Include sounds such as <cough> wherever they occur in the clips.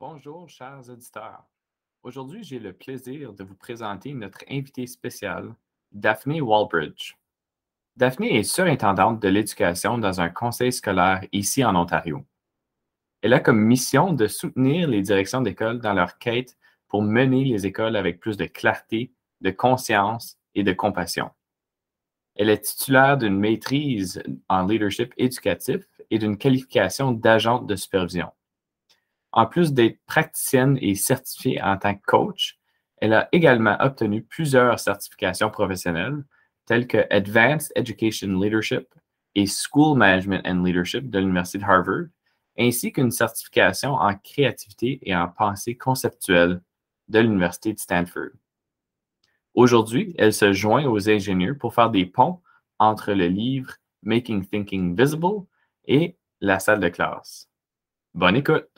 Bonjour, chers auditeurs. Aujourd'hui, j'ai le plaisir de vous présenter notre invitée spéciale, Daphné Walbridge. Daphné est surintendante de l'éducation dans un conseil scolaire ici en Ontario. Elle a comme mission de soutenir les directions d'école dans leur quête pour mener les écoles avec plus de clarté, de conscience et de compassion. Elle est titulaire d'une maîtrise en leadership éducatif et d'une qualification d'agente de supervision. En plus d'être praticienne et certifiée en tant que coach, elle a également obtenu plusieurs certifications professionnelles telles que Advanced Education Leadership et School Management and Leadership de l'Université de Harvard, ainsi qu'une certification en créativité et en pensée conceptuelle de l'Université de Stanford. Aujourd'hui, elle se joint aux ingénieurs pour faire des ponts entre le livre Making Thinking Visible et la salle de classe. Bonne écoute!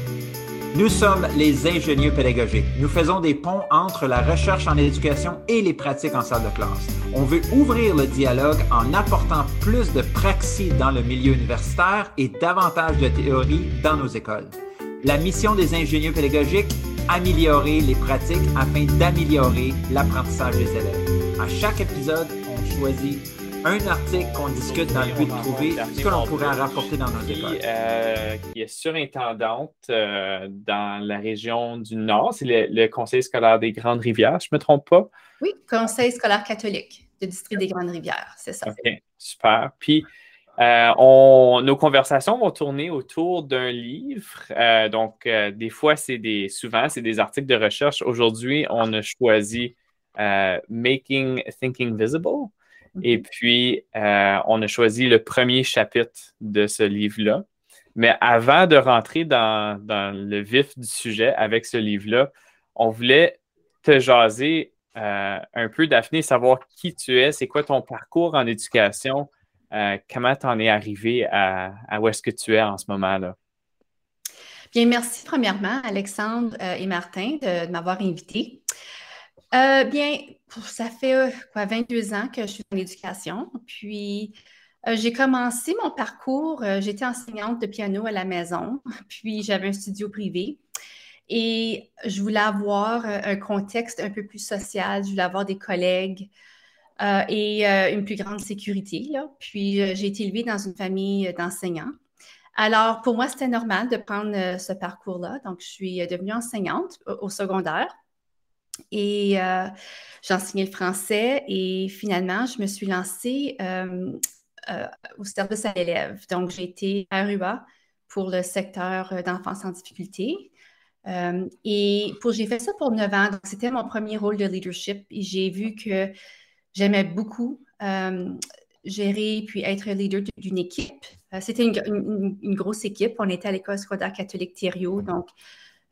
Nous sommes les ingénieux pédagogiques. Nous faisons des ponts entre la recherche en éducation et les pratiques en salle de classe. On veut ouvrir le dialogue en apportant plus de praxis dans le milieu universitaire et davantage de théorie dans nos écoles. La mission des ingénieurs pédagogiques, améliorer les pratiques afin d'améliorer l'apprentissage des élèves. À chaque épisode, on choisit un article qu'on discute dans le but de trouver ce que l'on pourrait rapporter dans nos écoles. Euh, qui est surintendante euh, dans la région du Nord. C'est le, Conseil scolaire des Grandes Rivières, je ne me trompe pas? Oui, Conseil scolaire catholique du district des Grandes Rivières, c'est ça. OK, super. Puis, euh, on, nos conversations vont tourner autour d'un livre. donc, des fois, c'est des, souvent, c'est des articles de recherche. Aujourd'hui, on a choisi Making Thinking Visible. Et puis, euh, on a choisi le premier chapitre de ce livre-là. Mais avant de rentrer dans, le vif du sujet avec ce livre-là, on voulait te jaser euh, un peu, Daphné, savoir qui tu es, c'est quoi ton parcours en éducation, euh, comment tu en es arrivé à, où est-ce que tu es en ce moment-là? Bien, merci premièrement, Alexandre et Martin, de m'avoir invité. Euh, bien, ça fait euh, quoi, 22 ans que je suis dans l'éducation. Puis, euh, j'ai commencé mon parcours, j'étais enseignante de piano à la maison, <laughs> puis j'avais un studio privé. Et je voulais avoir un contexte un peu plus social, je voulais avoir des collègues et une plus grande sécurité. Puis, j'ai été élevée dans une famille d'enseignants. Alors, pour moi, c'était normal de prendre ce parcours-là. Donc, je suis devenue enseignante au secondaire. Et euh, j'ai enseigné le français et finalement, je me suis lancée euh, euh, au service à l'élève. Donc, j'ai été RUA pour le secteur d'enfance en difficulté. et j'ai fait ça pour neuf ans. Donc, c'était mon premier rôle de leadership et j'ai vu que j'aimais beaucoup gérer puis être leader d'une équipe. c'était une, grosse équipe. On était à l'école scolaire catholique Thériault. Donc,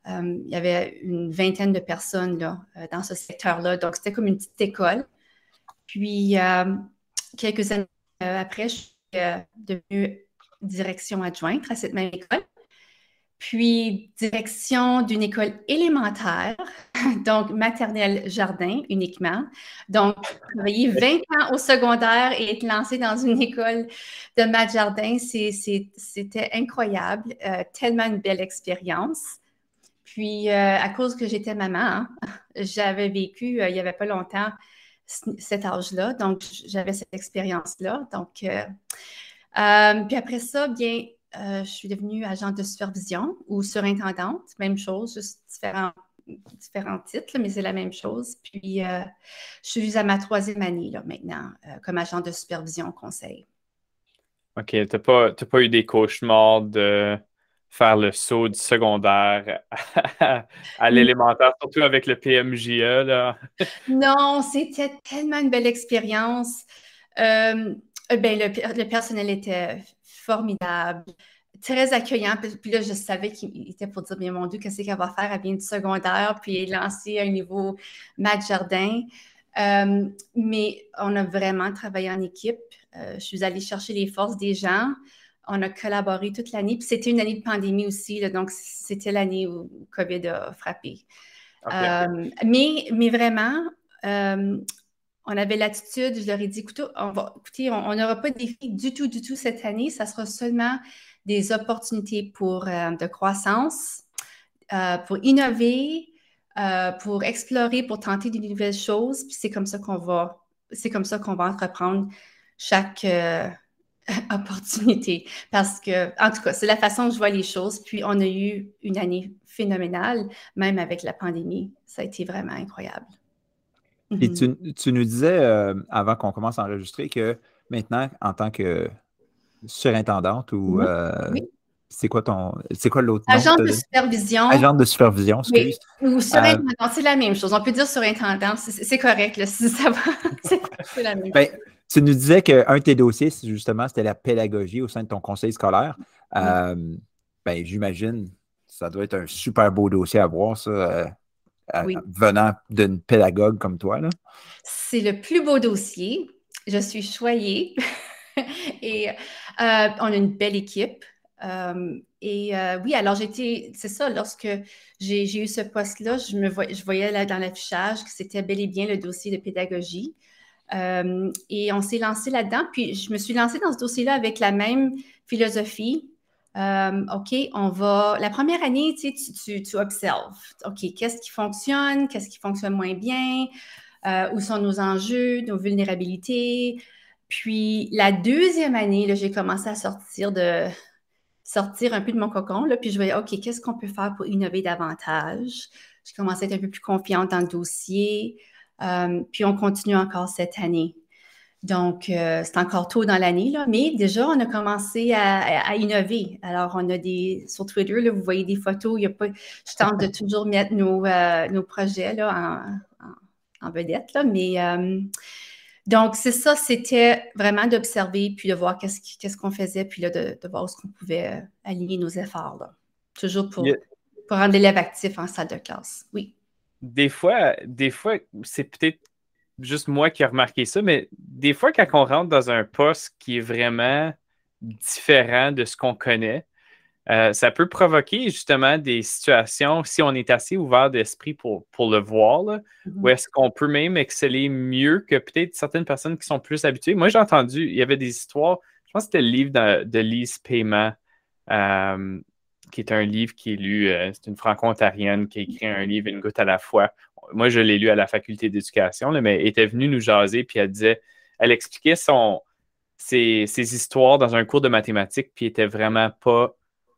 il y avait une vingtaine de personnes là, euh, dans ce secteur-là. Donc, c'était comme une petite école. Puis, euh, quelques années après, je suis devenue direction adjointe à cette même école. Puis, direction d'une école élémentaire, <laughs> donc maternelle jardin uniquement. Donc, travailler 20 ans au secondaire et être lancé dans une école de mat jardin, c'était incroyable, tellement une belle expérience. Puis, euh, à cause que j'étais maman, hein, <laughs> j'avais vécu euh, il n'y avait pas longtemps cet âge-là. Donc, j'avais cette expérience-là. Donc, euh, puis après ça, bien, je suis devenue agente de supervision ou surintendante. Même chose, juste différents, différents titres, mais c'est la même chose. Puis, je suis à ma troisième année là, maintenant comme agent de supervision conseil. OK. Tu n'as pas, pas, eu des cauchemars de faire le saut du secondaire à, l'élémentaire, surtout avec le PMJE. Là. non, c'était tellement une belle expérience. Euh, ben, le, personnel était formidable. très accueillant. Puis, là, je savais qu'il était pour dire, bien mon Dieu, qu'est-ce qu'elle va faire? Elle vient du secondaire, puis à un niveau Matt Jardin. Euh, mais on a vraiment travaillé en équipe. Euh, je suis allée chercher les forces des gens. On a collaboré toute l'année. Puis c'était une année de pandémie aussi, donc c'était l'année où COVID a frappé. Euh, mais, mais vraiment, on avait l'attitude, je leur ai dit, écoutez, on n'aura pas de défi du tout, du tout cette année. Ça sera seulement des opportunités pour de croissance, pour innover, euh, pour explorer, pour tenter de nouvelles choses. Puis c'est comme ça qu'on va, c'est comme ça qu'on va entreprendre chaque euh, <laughs> opportunité. Parce que, en tout cas, c'est la façon dont je vois les choses. Puis on a eu une année phénoménale, même avec la pandémie. Ça a été vraiment incroyable. Et mm-hmm. tu, nous disais, euh, avant qu'on commence à enregistrer, que maintenant, en tant que surintendante ou mm-hmm. C'est quoi ton. C'est quoi l'autre? Agent de supervision. Agent de supervision, excuse. Oui. Ou surintendant, euh, c'est la même chose. On peut dire surintendant, c'est correct, là, si ça va. <laughs> c'est la même ben, chose. Tu nous disais qu'un de tes dossiers, justement, c'était la pédagogie au sein de ton conseil scolaire. Euh, ben, j'imagine, ça doit être un super beau dossier à voir, ça, euh, venant d'une pédagogue comme toi. C'est le plus beau dossier. Je suis choyée. <laughs> Et on a une belle équipe. Euh, et euh, oui, alors j'étais, c'est ça, lorsque j'ai eu ce poste-là, je, me je voyais là dans l'affichage que c'était bel et bien le dossier de pédagogie. Euh, et on s'est lancé là-dedans, puis je me suis lancée dans ce dossier-là avec la même philosophie. OK, on va. La première année, tu, observes. OK, qu'est-ce qui fonctionne, qu'est-ce qui fonctionne moins bien, où sont nos enjeux, nos vulnérabilités? Puis la deuxième année, j'ai commencé à sortir de, sortir un peu de mon cocon, là, puis je voyais, OK, qu'est-ce qu'on peut faire pour innover davantage? Je commençais à être un peu plus confiante dans le dossier. Euh, puis on continue encore cette année. Donc, euh, c'est encore tôt dans l'année, là, mais déjà, on a commencé à, innover. Alors, on a des, sur Twitter, là, vous voyez des photos, il y a pas, je tente de toujours mettre nos, euh, nos projets là, en, en, vedette, là, mais donc, c'est ça, c'était vraiment d'observer, puis de voir qu'est-ce qu'on faisait, puis là, de, voir où est-ce qu'on pouvait aligner nos efforts. Là. Toujours pour, pour rendre l'élève actif en salle de classe. Oui. Des fois, des fois, c'est peut-être juste moi qui ai remarqué ça, mais des fois, quand on rentre dans un poste qui est vraiment différent de ce qu'on connaît, euh, ça peut provoquer justement des situations, si on est assez ouvert d'esprit pour, pour le voir, là, où mm-hmm. est-ce qu'on peut même exceller mieux que peut-être certaines personnes qui sont plus habituées. Moi, j'ai entendu, il y avait des histoires, je pense que c'était le livre de, Lise Paiement, euh, qui est un livre qui est lu, euh, c'est une franco-ontarienne qui a écrit un livre, Une goutte à la fois. Moi, je l'ai lu à la faculté d'éducation, mais elle était venue nous jaser, puis elle disait, elle expliquait son, ses, ses histoires dans un cours de mathématiques, puis elle était vraiment pas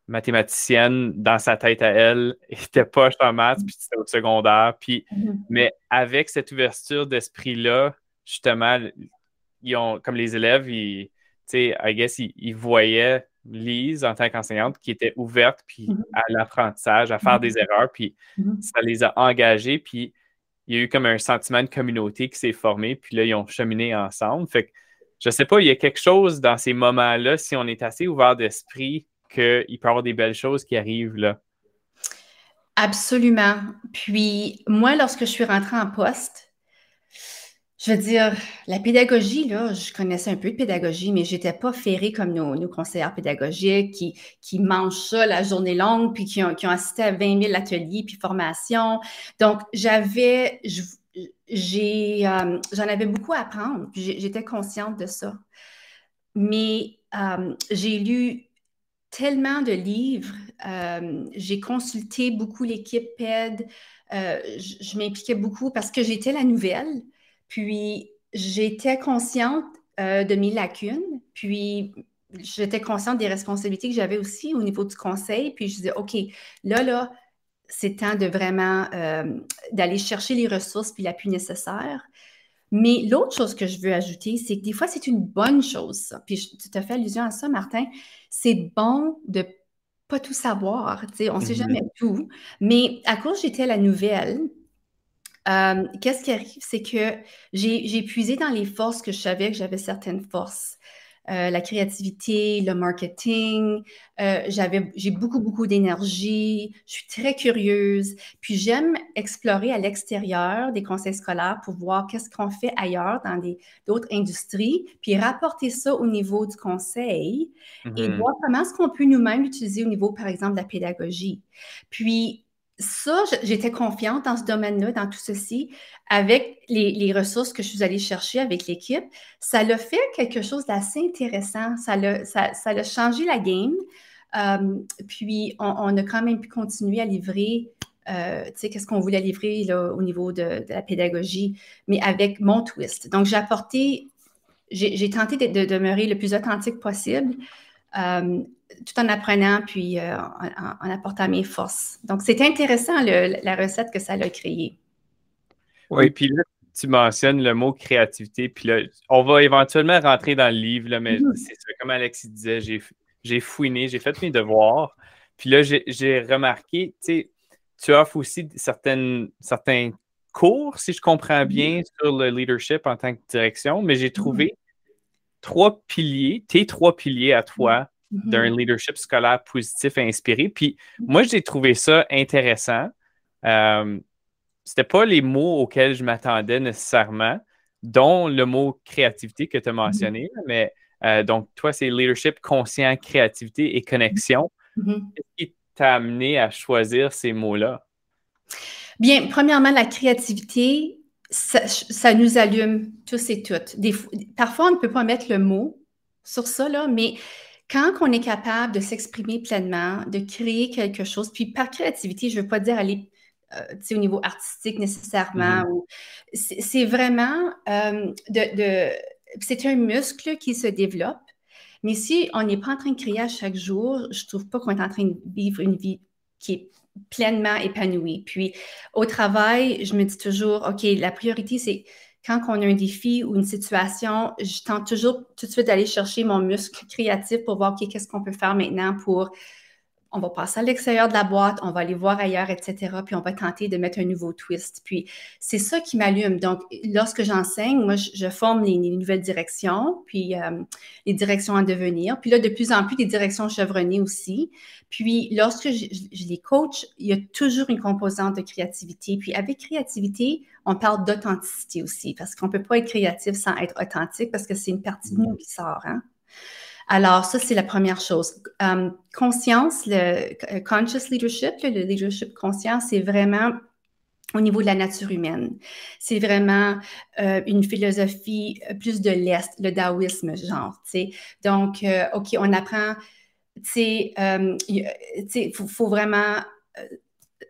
mathématicienne dans sa tête à elle, <laughs> était pas en maths, puis c'était au secondaire. Puis, mm-hmm. Mais avec cette ouverture d'esprit-là, justement, ils ont, comme les élèves, ils, I guess, ils, voyaient Lise en tant qu'enseignante qui était ouverte puis mm-hmm. à l'apprentissage, à faire mm-hmm. des erreurs, puis ça les a engagés, puis il y a eu comme un sentiment de communauté qui s'est formé, puis là, ils ont cheminé ensemble. Fait que, je sais pas, il y a quelque chose dans ces moments-là, si on est assez ouvert d'esprit, qu'il peut y avoir des belles choses qui arrivent là. Absolument. Puis moi, lorsque je suis rentrée en poste, je veux dire, la pédagogie, là, je connaissais un peu de pédagogie, mais je n'étais pas ferrée comme nos, conseillères pédagogiques qui, qui mangent ça la journée longue, puis qui ont, assisté à 20 000 ateliers, puis formations. Donc, j'avais, euh, j'en avais beaucoup à apprendre, puis j'étais consciente de ça. Mais euh, j'ai lu tellement de livres. Euh, j'ai consulté beaucoup l'équipe PED. Je, m'impliquais beaucoup parce que j'étais la nouvelle. Puis j'étais consciente euh, de mes lacunes. Puis j'étais consciente des responsabilités que j'avais aussi au niveau du conseil. Puis je disais, OK, là, là, c'est temps de vraiment d'aller chercher les ressources puis l'appui nécessaire. Mais l'autre chose que je veux ajouter, c'est que des fois, c'est une bonne chose, ça. Puis tu te fais allusion à ça, Martin. C'est bon de pas tout savoir. On ne sait jamais mm-hmm. tout. Mais à cause j'étais la nouvelle, euh, qu'est-ce qui arrive? C'est que j'ai puisé dans les forces que je savais que j'avais certaines forces. euh, la créativité, le marketing. Euh, j'avais, j'ai beaucoup, beaucoup d'énergie. Je suis très curieuse. Puis j'aime explorer à l'extérieur des conseils scolaires pour voir qu'est-ce qu'on fait ailleurs dans d'autres industries, puis rapporter ça au niveau du conseil et Mhm. voir comment est-ce qu'on peut nous-mêmes l'utiliser au niveau, par exemple, de la pédagogie. Puis ça, j'étais confiante dans ce domaine-là, dans tout ceci, avec les, ressources que je suis allée chercher avec l'équipe. Ça l'a fait quelque chose d'assez intéressant. Ça l'a, ça, ça changé la game. Euh, puis, on, a quand même pu continuer à livrer, euh, tu sais, qu'est-ce qu'on voulait livrer au niveau de, la pédagogie, mais avec mon twist. Donc, j'ai apporté, j'ai, tenté de demeurer le plus authentique possible. Euh, tout en apprenant puis euh, en, apportant mes forces. Donc, c'est intéressant le- la recette que ça a créée. Oui, puis là, tu mentionnes le mot créativité, puis là, on va éventuellement rentrer dans le livre, là, mais Mhm. c'est ça, comme Alexis disait, j'ai, fouiné, j'ai fait mes devoirs, puis là, j'ai, remarqué, tu sais, tu offres aussi certaines, certains cours, si je comprends bien, sur le leadership en tant que direction, mais j'ai trouvé trois piliers, tes trois piliers à toi Mhm. d'un leadership scolaire positif et inspiré. Puis moi, j'ai trouvé ça intéressant. Euh, c'était pas les mots auxquels je m'attendais nécessairement, dont le mot créativité que tu as mentionné, mais euh, donc toi, c'est leadership conscient, créativité et connexion. Qu'est-ce qui t'a amené à choisir ces mots-là? Bien, premièrement, la créativité, ça, ça nous allume tous et toutes. Des parfois, on ne peut pas mettre le mot sur ça, là, mais quand on est capable de s'exprimer pleinement, de créer quelque chose, puis par créativité, je ne veux pas dire aller euh, au niveau artistique nécessairement, ou- c'est c'est vraiment euh, de, de- c'est un muscle qui se développe. Mais si on n'est pas en train de créer à chaque jour, je trouve pas qu'on est en train de vivre une vie qui est pleinement épanouie. Puis au travail, je me dis toujours, OK, la priorité, c'est quand on a un défi ou une situation, je tente toujours tout de suite d'aller chercher mon muscle créatif pour voir, OK, qu'est-ce qu'on peut faire maintenant pour on va passer à l'extérieur de la boîte, on va aller voir ailleurs, etc. Puis on va tenter de mettre un nouveau twist. Puis c'est ça qui m'allume. Donc, lorsque j'enseigne, moi, je, je forme les, les nouvelles directions, puis euh, les directions à devenir. Puis là, de plus en plus, des directions chevronnées aussi. Puis lorsque je, je- je les coach, il y a toujours une composante de créativité. Puis avec créativité, on parle d'authenticité aussi, parce qu'on ne peut pas être créatif sans être authentique, parce que c'est une partie de nous qui sort. Hein? Alors, ça, c'est la première chose. Euh, conscience, le euh, conscious leadership, le leadership conscient, c'est vraiment au niveau de la nature humaine. C'est vraiment euh, une philosophie plus de l'Est, le taoïsme, genre, tu sais. Donc, OK, on apprend, tu sais, il faut, vraiment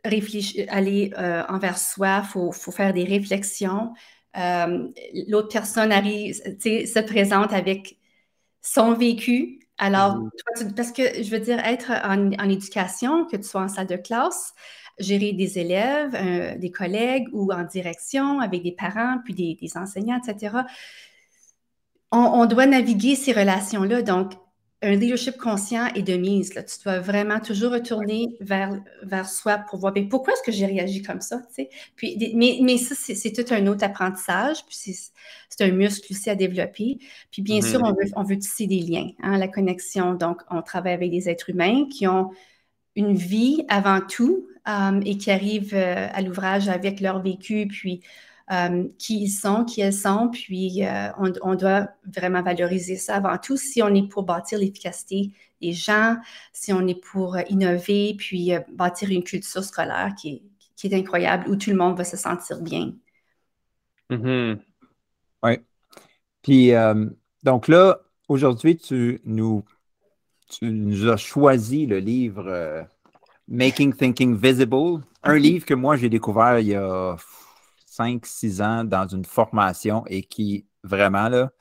réfléchir, aller envers soi, il faut, faut faire des réflexions. L'autre personne arrive, tu sais, se présente avec son vécu. Alors, toi, tu- parce que je veux dire, être en, en éducation, que tu sois en salle de classe, gérer des élèves, euh, des collègues ou en direction avec des parents, puis des, des enseignants, etc. On, on doit naviguer ces relations-là. Donc, un leadership conscient est de mise. Là. Tu dois vraiment toujours retourner vers, vers soi pour voir bien, pourquoi est-ce que j'ai réagi comme ça. Puis, mais, mais ça, c'est tout un autre apprentissage. Puis c'est un muscle aussi à développer. Puis bien sûr, on veut, on veut tisser des liens, hein, la connexion. Donc, on travaille avec des êtres humains qui ont une vie avant tout euh, et qui arrivent euh, à l'ouvrage avec leur vécu, puis euh, qui ils sont, qui elles sont, puis euh, on, on doit vraiment valoriser ça avant tout si on est pour bâtir l'efficacité des gens, si on est pour euh, innover, puis euh, bâtir une culture scolaire qui est, qui est incroyable, où tout le monde va se sentir bien. Mhm. Puis, euh, donc là, aujourd'hui, tu nous, tu nous as choisi le livre euh, Making Thinking Visible, un livre que moi, j'ai découvert il y a 5-6 ans dans une formation et qui, vraiment, là,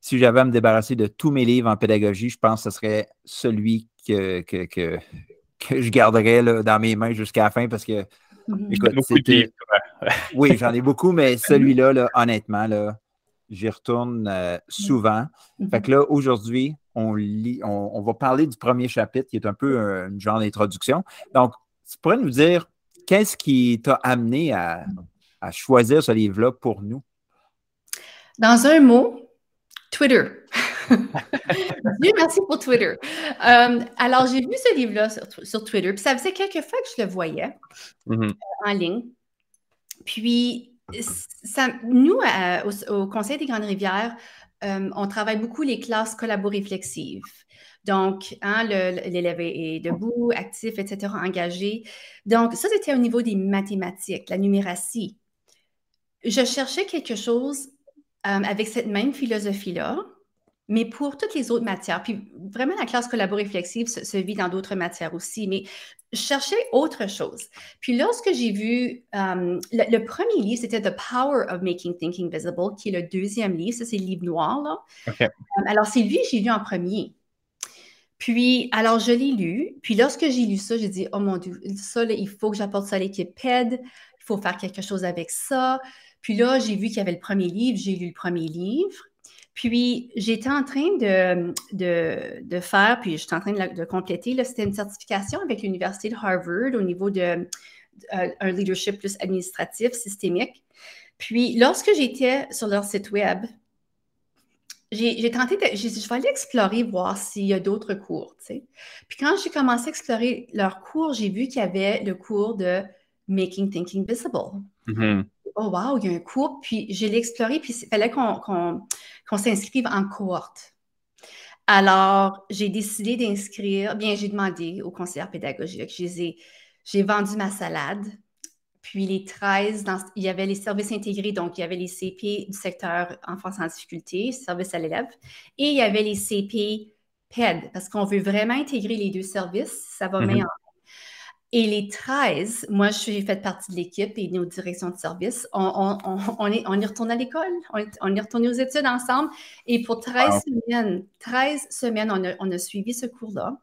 si j'avais à me débarrasser de tous mes livres en pédagogie, je pense que ce serait celui que, que, que, que je garderais là, dans mes mains jusqu'à la fin parce que, Mhm. écoute, Beaucoup de c'était- livres. <laughs> oui, j'en ai beaucoup, mais <laughs> celui-là, là, honnêtement, là, j'y retourne euh, souvent. Mhm. Fait que là, aujourd'hui, on lit, on, on va parler du premier chapitre qui est un peu un, une genre d'introduction. Donc, tu pourrais nous dire qu'est-ce qui t'a amené à, à choisir ce livre-là pour nous? Dans un mot, Twitter. <laughs> Dieu merci pour Twitter. Euh, alors, j'ai vu ce livre-là sur, Twitter, puis ça faisait quelques fois que je le voyais mm-hmm. en ligne. Puis, ça, nous, au, Conseil des Grandes Rivières, on travaille beaucoup les classes collabo-réflexives. Donc, hein, l'élève est debout, actif, etc., engagé. Donc, ça, c'était au niveau des mathématiques, la numératie. Je cherchais quelque chose euh, avec cette même philosophie-là, mais pour toutes les autres matières. Puis vraiment, la classe collabo-réflexive se, vit dans d'autres matières aussi, mais je cherchais autre chose. Puis lorsque j'ai vu euh, le, premier livre, c'était The Power of Making Thinking Visible, qui est le deuxième livre, ça c'est le livre noir. Là. Euh, alors c'est lui que j'ai lu en premier. Puis, alors, je l'ai lu. Puis, lorsque j'ai lu ça, j'ai dit, oh mon Dieu, ça, il faut que j'apporte ça à l'équipe PED. Il faut faire quelque chose avec ça. Puis là, j'ai vu qu'il y avait le premier livre. J'ai lu le premier livre. Puis, j'étais en train de, de, faire, puis j'étais en train de, compléter, c'était une certification avec l'Université de Harvard au niveau de euh, leadership plus administratif, systémique. Puis, lorsque j'étais sur leur site web, j'ai tenté de. Je vais aller explorer, voir s'il y a d'autres cours. Puis quand j'ai commencé à explorer leurs cours, j'ai vu qu'il y avait le cours de Making Thinking Visible. Mm-hmm. Oh, wow, il y a un cours. Puis je l'ai exploré, puis il fallait qu'on s'inscrive en cohorte. Alors, j'ai décidé d'inscrire, bien, j'ai demandé au conseiller pédagogique, j'ai vendu ma salade, puis les 13, il y avait les services intégrés, donc il y avait les CP du secteur enfance en difficulté, service à l'élève, et il y avait les CP PED, parce qu'on veut vraiment intégrer les deux services, ça va mm Et les 13, moi, je suis fait partie de l'équipe et nos directions de service. On, est, on y retourne à l'école, on, est retourné aux études ensemble. Et pour 13 semaines, 13 semaines, on a, on a suivi ce cours-là.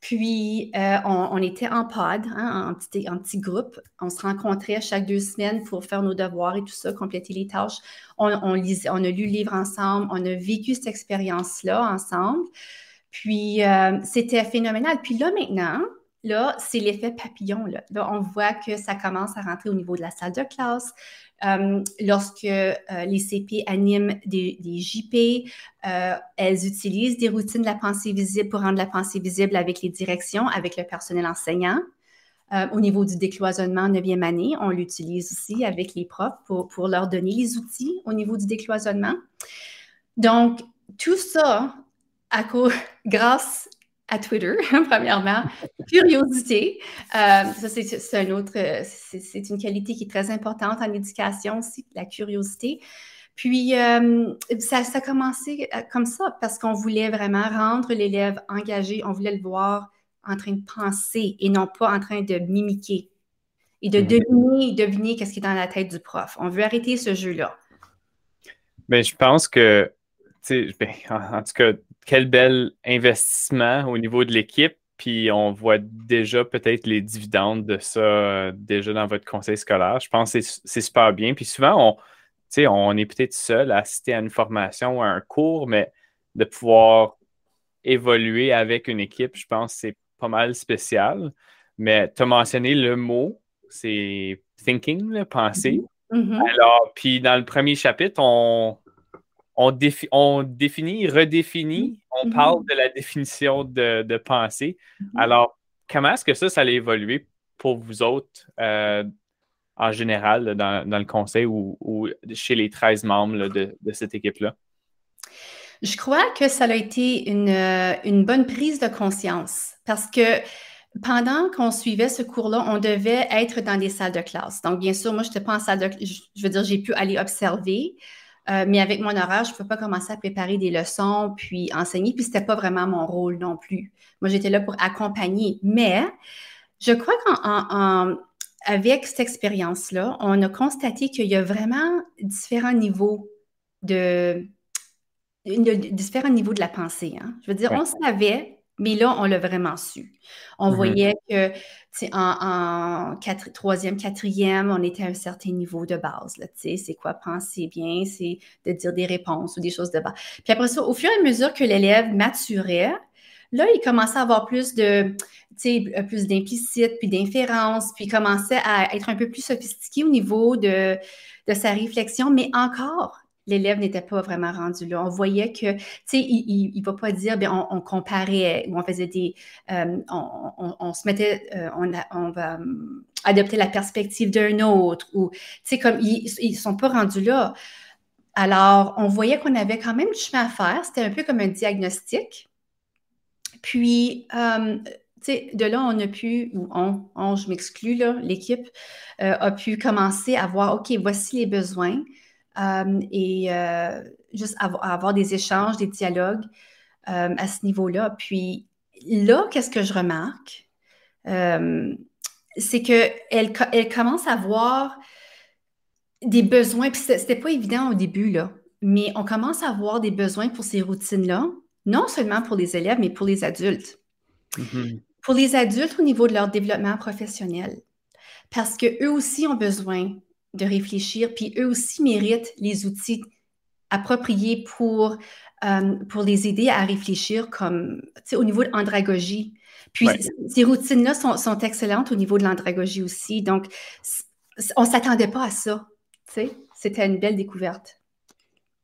Puis, euh, on, était en pod, hein, en, petit, en, petit, groupe. On se rencontrait chaque deux semaines pour faire nos devoirs et tout ça, compléter les tâches. On, on, lisait, on a lu le livre ensemble, on a vécu cette expérience-là ensemble. Puis, euh, c'était phénoménal. Puis là, maintenant, là, c'est l'effet papillon. Là. on voit que ça commence à rentrer au niveau de la salle de classe. Euh, lorsque euh, les CP animent des, JP, euh, elles utilisent des routines de la pensée visible pour rendre la pensée visible avec les directions, avec le personnel enseignant. au niveau du décloisonnement 9e année, on l'utilise aussi avec les profs pour, pour, leur donner les outils au niveau du décloisonnement. Donc, tout ça, à <laughs> grâce à Twitter, <laughs> premièrement. Curiosité, euh, ça c'est un autre, c'est une qualité qui est très importante en éducation aussi, la curiosité. Puis, euh, ça, ça, a commencé euh, comme ça parce qu'on voulait vraiment rendre l'élève engagé, on voulait le voir en train de penser et non pas en train de mimiquer et de mhm. deviner, deviner qu'est-ce qui est dans la tête du prof. On veut arrêter ce jeu-là. Bien, je pense que, tu sais, ben, <laughs> en tout cas, quel bel investissement au niveau de l'équipe. Puis on voit déjà peut-être les dividendes de ça euh, déjà dans votre conseil scolaire. Je pense que c'est super bien. Puis souvent, on, on est peut-être seul à assister à une formation ou à un cours, mais de pouvoir évoluer avec une équipe, je pense que c'est pas mal spécial. Mais tu as mentionné le mot, c'est thinking, le penser. Mm-hmm. Alors, puis dans le premier chapitre, on, on, définit, redéfinit, on mm-hmm. parle de la définition de, pensée. Mm-hmm. Alors, comment est-ce que ça, ça allait évoluer pour vous autres euh, en général dans, le conseil ou, chez les 13 membres de, cette équipe-là? Je crois que ça a été une, euh, une, bonne prise de conscience parce que pendant qu'on suivait ce cours-là, on devait être dans des salles de classe. Donc, bien sûr, moi, je n'étais pas en salle de classe. Je veux dire, j'ai pu aller observer, euh, mais avec mon horaire, je ne peux pas commencer à préparer des leçons puis enseigner. Puis ce n'était pas vraiment mon rôle non plus. Moi, j'étais là pour accompagner. Mais je crois qu'avec cette expérience-là, on a constaté qu'il y a vraiment différents niveaux de, différents niveaux de la pensée. Hein. Je veux dire, on savait mais là, on l'a vraiment su. On mm-hmm. voyait que en, en troisième, quatrième, on était à un certain niveau de base. C'est quoi penser bien, c'est de dire des réponses ou des choses de base. Puis après ça, au fur et à mesure que l'élève maturait, là, il commençait à avoir plus de euh, plus d'implicite, puis d'inférence, puis il commençait à être un peu plus sophistiqué au niveau de, de sa réflexion, mais encore, l'élève n'était pas vraiment rendu là. On voyait que, tu sais, il ne va pas dire, bien, on, comparait ou on faisait des, euh, on, se mettait, euh, on, va hum, adopter la perspective d'un autre ou, tu sais, comme ils ne sont pas rendus là. Alors, on voyait qu'on avait quand même du chemin à faire. C'était un peu comme un diagnostic. Puis, hum, de là, on a pu, ou on, je m'exclus, l'équipe euh, a pu commencer à voir, OK, voici les besoins euh, et euh, juste avoir, des échanges, des dialogues à ce niveau-là. Puis là, qu'est-ce que je remarque? c'est qu'elle elle commence à voir des besoins, puis c'était pas évident au début, là, mais on commence à avoir des besoins pour ces routines-là, non seulement pour les élèves, mais pour les adultes. Mm-hmm pour les adultes au niveau de leur développement professionnel. Parce qu'eux aussi ont besoin de réfléchir, puis eux aussi méritent les outils appropriés pour, euh, pour les aider à réfléchir comme au niveau de l'andragogie. Puis ces routines-là sont, sont, excellentes au niveau de l'andragogie aussi. Donc, on ne s'attendait pas à ça. C'était une belle découverte.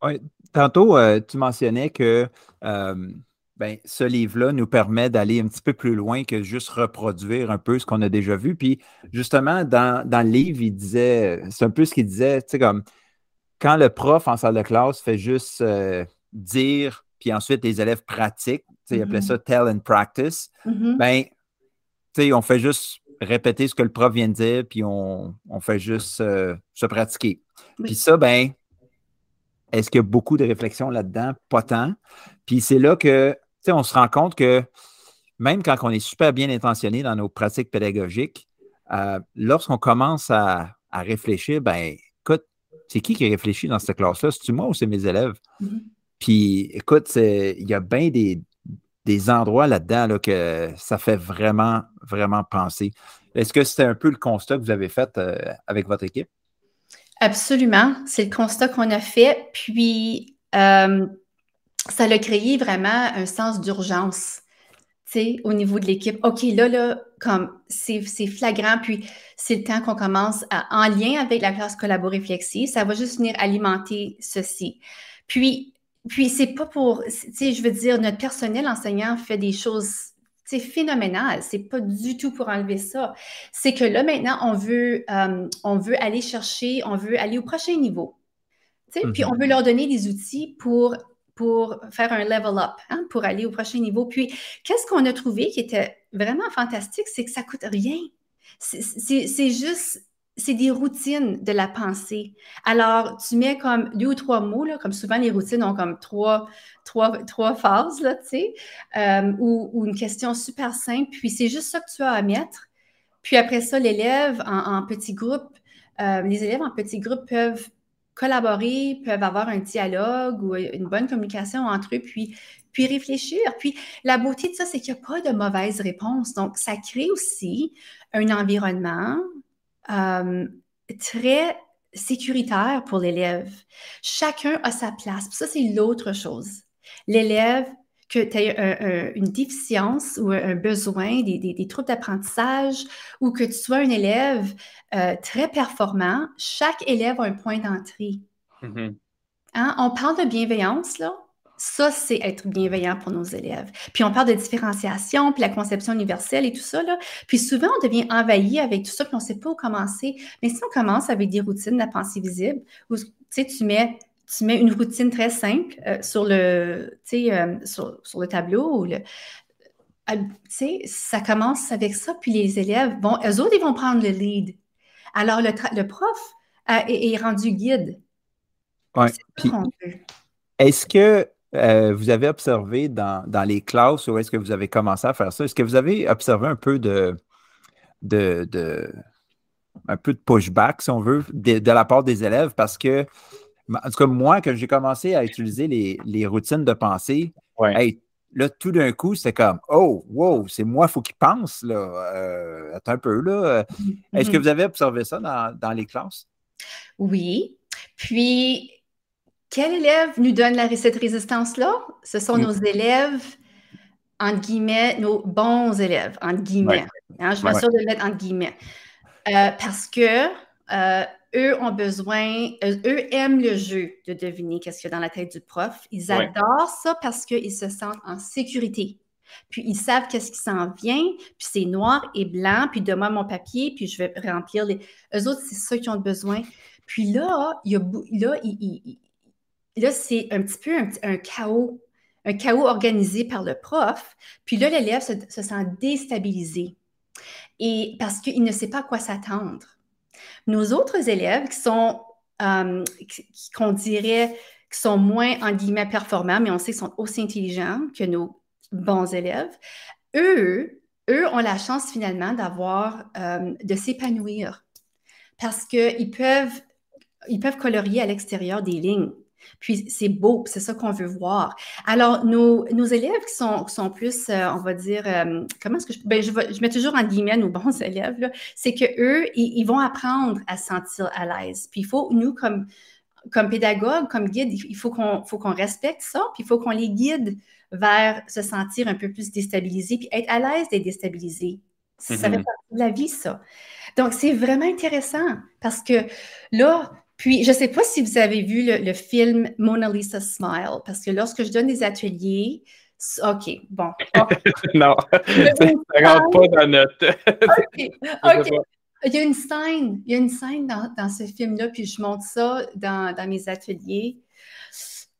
Oui, tantôt, euh, tu mentionnais que euh, ben, ce livre-là nous permet d'aller un petit peu plus loin que juste reproduire un peu ce qu'on a déjà vu. Puis justement, dans, le livre, il disait, c'est un peu ce qu'il disait, tu sais, comme quand le prof en salle de classe fait juste euh, dire, puis ensuite les élèves pratiquent, tu sais, il appelait ça mm-hmm. tell and practice, mm-hmm. ben, tu sais, on fait juste répéter ce que le prof vient de dire, puis on, fait juste euh, se pratiquer. Puis ça, ben, est-ce qu'il y a beaucoup de réflexion là-dedans? Pas tant. Puis c'est là que on se rend compte que même quand on est super bien intentionné dans nos pratiques pédagogiques, euh, lorsqu'on commence à, réfléchir, ben écoute, c'est qui qui réfléchit dans cette classe-là? C'est-tu moi ou c'est mes élèves? Mm-hmm. Puis écoute, il y a bien des, endroits là-dedans que ça fait vraiment, vraiment penser. Est-ce que c'est un peu le constat que vous avez fait euh, avec votre équipe? Absolument. C'est le constat qu'on a fait. Puis, euh, ça a créé vraiment un sens d'urgence, tu sais, au niveau de l'équipe. OK, là, là, comme c'est flagrant, puis c'est le temps qu'on commence à, en lien avec la classe collabo-réflexive, ça va juste venir alimenter ceci. Puis, puis c'est pas pour, tu sais, je veux dire, notre personnel enseignant fait des choses c'est phénoménal. C'est pas du tout pour enlever ça. C'est que là, maintenant, on veut, euh, on veut aller chercher, on veut aller au prochain niveau. Puis mm-hmm. on veut leur donner des outils pour pour faire un level up, hein, pour aller au prochain niveau. Puis, qu'est-ce qu'on a trouvé qui était vraiment fantastique, c'est que ça coûte rien. C'est juste, c'est des routines de la pensée. Alors, tu mets comme deux ou trois mots, comme souvent les routines ont comme trois, trois, trois phases, là, tu sais, euh, ou, une question super simple, puis c'est juste ça que tu as à mettre. Puis après ça, l'élève en, en petit groupe, euh, les élèves en petit groupe peuvent collaborer, peuvent avoir un dialogue ou une bonne communication entre eux, puis, puis réfléchir. Puis la beauté de ça, c'est qu'il n'y a pas de mauvaise réponse. Donc, ça crée aussi un environnement euh, très sécuritaire pour l'élève. Chacun a sa place. ça, c'est l'autre chose. L'élève que tu aies une déficience ou un besoin, des, troubles d'apprentissage, ou que tu sois un élève euh, très performant, chaque élève a un point d'entrée. Mm-hmm. Hein? On parle de bienveillance, là. Ça, c'est être bienveillant pour nos élèves. Puis on parle de différenciation, puis la conception universelle et tout ça. Là. Puis souvent, on devient envahi avec tout ça, puis on ne sait pas où commencer. Mais si on commence avec des routines de la pensée visible, où tu mets tu mets une routine très simple euh, sur, le, euh, sur, sur, le tableau. Ou le, euh, ça commence avec ça, puis les élèves, vont, eux autres, ils vont prendre le lead. Alors, le, le prof est, rendu guide. Oui. Est-ce que vous avez observé dans, dans, les classes ou est-ce que vous avez commencé à faire ça? Est-ce que vous avez observé un peu de, de, de un peu de pushback, si on veut, de, de la part des élèves? Parce que en tout cas, moi, quand j'ai commencé à utiliser les, routines de pensée, là, tout d'un coup, c'était comme Oh, wow, c'est moi, il faut qu'il pense. Là. Euh, attends un peu. là. Est-ce que mm-hmm. vous avez observé ça dans, les classes? Oui. Puis, quel élève nous donne la, cette résistance-là? Ce sont nos élèves, entre guillemets, nos bons élèves, entre guillemets. Hein, je m'assure de le mettre entre guillemets. Euh, parce que euh, eux ont besoin, euh, eux aiment le jeu de deviner qu'est-ce qu'il y a dans la tête du prof. Ils adorent ça parce qu'ils se sentent en sécurité. Puis ils savent qu'est-ce qui s'en vient, puis c'est noir et blanc, puis donne-moi mon papier, puis je vais remplir les. Eux autres, c'est ça qu'ils ont besoin. Puis là, il y a, là, là c'est un petit peu un, chaos, un chaos organisé par le prof. Puis là, l'élève se, sent déstabilisé. Et parce qu'il ne sait pas à quoi s'attendre. Nos autres élèves qui sont, euh, qu'on dirait, qui sont moins, en guillemets, performants, mais on sait qu'ils sont aussi intelligents que nos bons élèves, eux, eux ont la chance finalement d'avoir, euh, de s'épanouir parce qu'ils peuvent, colorier à l'extérieur des lignes. Puis c'est beau, c'est ça qu'on veut voir. Alors, nos, nos élèves qui sont, sont plus, euh, on va dire, euh, comment est-ce que je, ben, je, je, mets toujours en guillemets nos bons <laughs> élèves, c'est qu'eux, ils, ils vont apprendre à se sentir à l'aise. Puis il faut, nous, comme, comme pédagogue, comme guide, il faut qu'on faut qu'on respecte ça, puis il faut qu'on les guide vers se sentir un peu plus déstabilisé, puis être à l'aise d'être déstabilisé. Ça fait partie de la vie, ça. Donc, c'est vraiment intéressant parce que là, puis je ne sais pas si vous avez vu le, film Mona Lisa Smile, parce que lorsque je donne des ateliers, OK, bon. <laughs> non, ça ne rentre pas dans notre. OK, <laughs> OK. Il y a une scène, il y a une scène dans, dans ce film-là, puis je montre ça dans, dans mes ateliers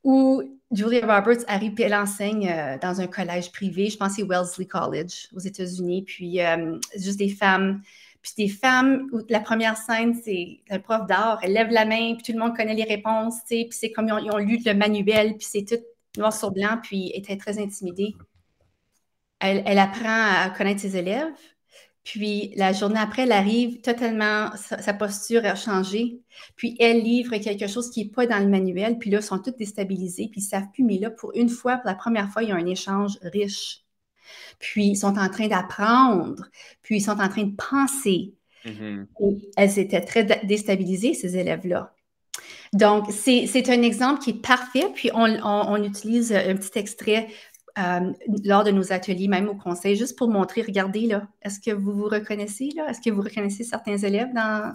où Julia Roberts arrive, puis elle enseigne euh, dans un collège privé, je pense que c'est Wellesley College aux États-Unis, puis euh, juste des femmes. Puis des femmes, où la première scène, c'est un prof d'art, elle lève la main, puis tout le monde connaît les réponses, puis c'est comme ils ont, lu le manuel, puis c'est tout noir sur blanc, puis elle était très intimidée. Elle, apprend à connaître ses élèves, puis la journée après, elle arrive totalement, sa, posture a changé. Puis elle livre quelque chose qui n'est pas dans le manuel. Puis là, ils sont tous déstabilisés. Puis ils ne savent plus. Mais là, pour une fois, pour la première fois, il y a un échange riche. Puis ils sont en train d'apprendre. Puis ils sont en train de penser. Mm-hmm. Et elles étaient très déstabilisées, ces élèves-là. Donc, c'est un exemple qui est parfait. Puis on, on utilise un petit extrait euh, lors de nos ateliers, même au conseil, juste pour montrer, regardez là, est-ce que vous vous reconnaissez là? Est-ce que vous reconnaissez certains élèves dans,